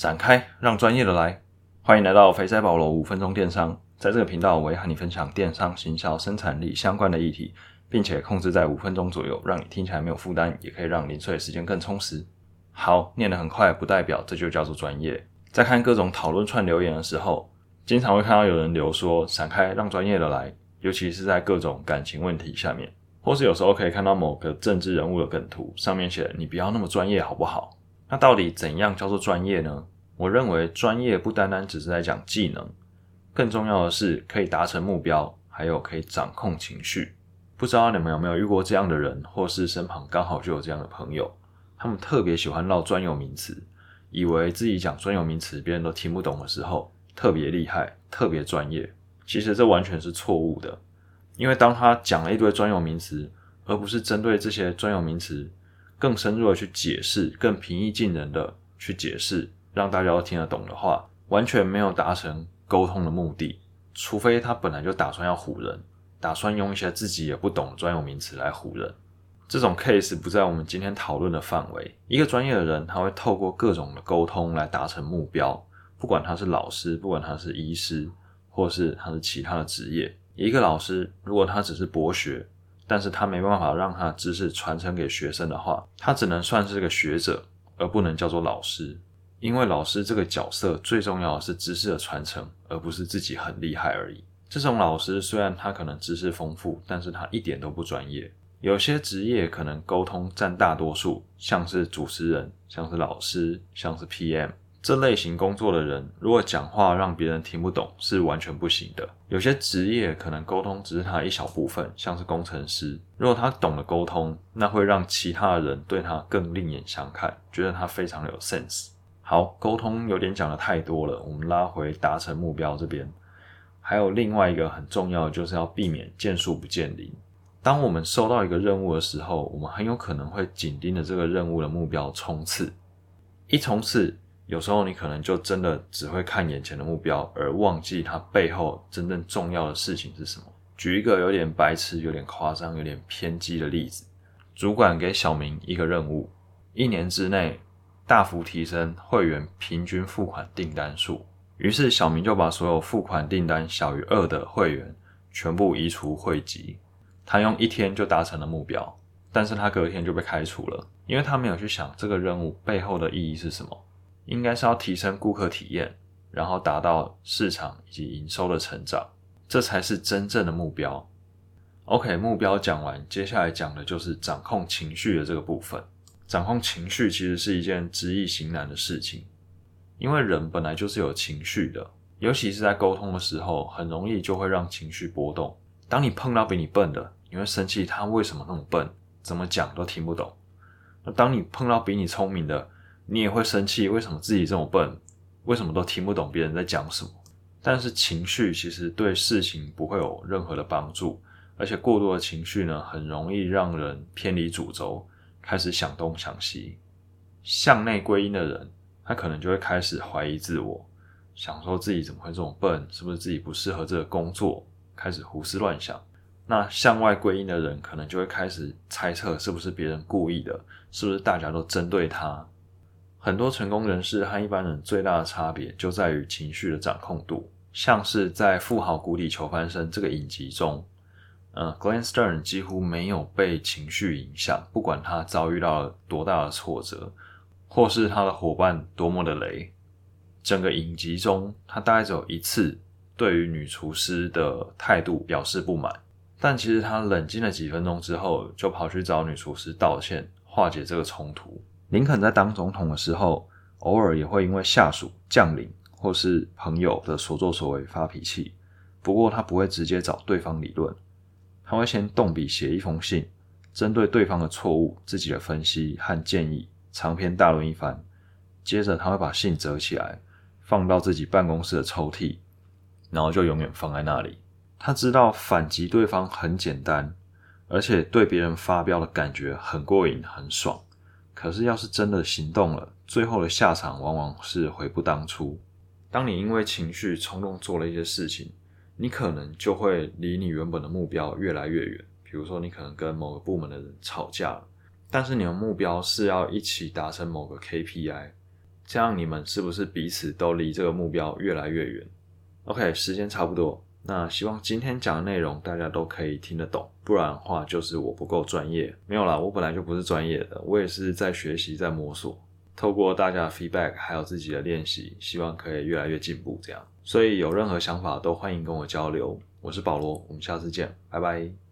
闪开，让专业的来。欢迎来到肥仔保罗五分钟电商，在这个频道，我会和你分享电商、行销、生产力相关的议题，并且控制在五分钟左右，让你听起来没有负担，也可以让零碎的时间更充实。好，念得很快，不代表这就叫做专业。在看各种讨论串留言的时候，经常会看到有人留说“闪开，让专业的来”，尤其是在各种感情问题下面。或是有时候可以看到某个政治人物的梗图，上面写“你不要那么专业，好不好？”那到底怎样叫做专业呢？我认为专业不单单只是在讲技能，更重要的是可以达成目标，还有可以掌控情绪。不知道你们有没有遇过这样的人，或是身旁刚好就有这样的朋友，他们特别喜欢唠专有名词，以为自己讲专有名词别人都听不懂的时候，特别厉害，特别专业。其实这完全是错误的。因为当他讲了一堆专有名词，而不是针对这些专有名词更深入的去解释，更平易近人的去解释，让大家都听得懂的话，完全没有达成沟通的目的。除非他本来就打算要唬人，打算用一些自己也不懂的专有名词来唬人。这种 case 不在我们今天讨论的范围。一个专业的人，他会透过各种的沟通来达成目标，不管他是老师，不管他是医师，或是他是其他的职业。一个老师，如果他只是博学，但是他没办法让他的知识传承给学生的话，他只能算是个学者，而不能叫做老师。因为老师这个角色最重要的是知识的传承，而不是自己很厉害而已。这种老师虽然他可能知识丰富，但是他一点都不专业。有些职业可能沟通占大多数，像是主持人，像是老师，像是 PM。这类型工作的人，如果讲话让别人听不懂，是完全不行的。有些职业可能沟通只是他一小部分，像是工程师，如果他懂得沟通，那会让其他的人对他更另眼相看，觉得他非常有 sense。好，沟通有点讲的太多了，我们拉回达成目标这边。还有另外一个很重要的，就是要避免见树不见林。当我们收到一个任务的时候，我们很有可能会紧盯着这个任务的目标冲刺，一冲刺。有时候你可能就真的只会看眼前的目标，而忘记它背后真正重要的事情是什么。举一个有点白痴、有点夸张、有点偏激的例子：主管给小明一个任务，一年之内大幅提升会员平均付款订单数。于是小明就把所有付款订单小于二的会员全部移除汇集。他用一天就达成了目标，但是他隔天就被开除了，因为他没有去想这个任务背后的意义是什么。应该是要提升顾客体验，然后达到市场以及营收的成长，这才是真正的目标。OK，目标讲完，接下来讲的就是掌控情绪的这个部分。掌控情绪其实是一件知易行难的事情，因为人本来就是有情绪的，尤其是在沟通的时候，很容易就会让情绪波动。当你碰到比你笨的，你会生气，他为什么那么笨？怎么讲都听不懂。那当你碰到比你聪明的，你也会生气，为什么自己这么笨？为什么都听不懂别人在讲什么？但是情绪其实对事情不会有任何的帮助，而且过多的情绪呢，很容易让人偏离主轴，开始想东想西。向内归因的人，他可能就会开始怀疑自我，想说自己怎么会这么笨？是不是自己不适合这个工作？开始胡思乱想。那向外归因的人，可能就会开始猜测，是不是别人故意的？是不是大家都针对他？很多成功人士和一般人最大的差别就在于情绪的掌控度。像是在《富豪谷底求翻身》这个影集中，呃，Glenn Stern 几乎没有被情绪影响，不管他遭遇到了多大的挫折，或是他的伙伴多么的雷，整个影集中他大概只有一次对于女厨师的态度表示不满，但其实他冷静了几分钟之后，就跑去找女厨师道歉，化解这个冲突。林肯在当总统的时候，偶尔也会因为下属、将领或是朋友的所作所为发脾气。不过他不会直接找对方理论，他会先动笔写一封信，针对对方的错误、自己的分析和建议，长篇大论一番。接着他会把信折起来，放到自己办公室的抽屉，然后就永远放在那里。他知道反击对方很简单，而且对别人发飙的感觉很过瘾、很爽。可是，要是真的行动了，最后的下场往往是悔不当初。当你因为情绪冲动做了一些事情，你可能就会离你原本的目标越来越远。比如说，你可能跟某个部门的人吵架了，但是你的目标是要一起达成某个 KPI，这样你们是不是彼此都离这个目标越来越远？OK，时间差不多，那希望今天讲的内容大家都可以听得懂，不然的话就是我不够专业。没有啦，我本来就不是专业的，我也是在学习，在摸索。透过大家的 feedback，还有自己的练习，希望可以越来越进步。这样，所以有任何想法都欢迎跟我交流。我是保罗，我们下次见，拜拜。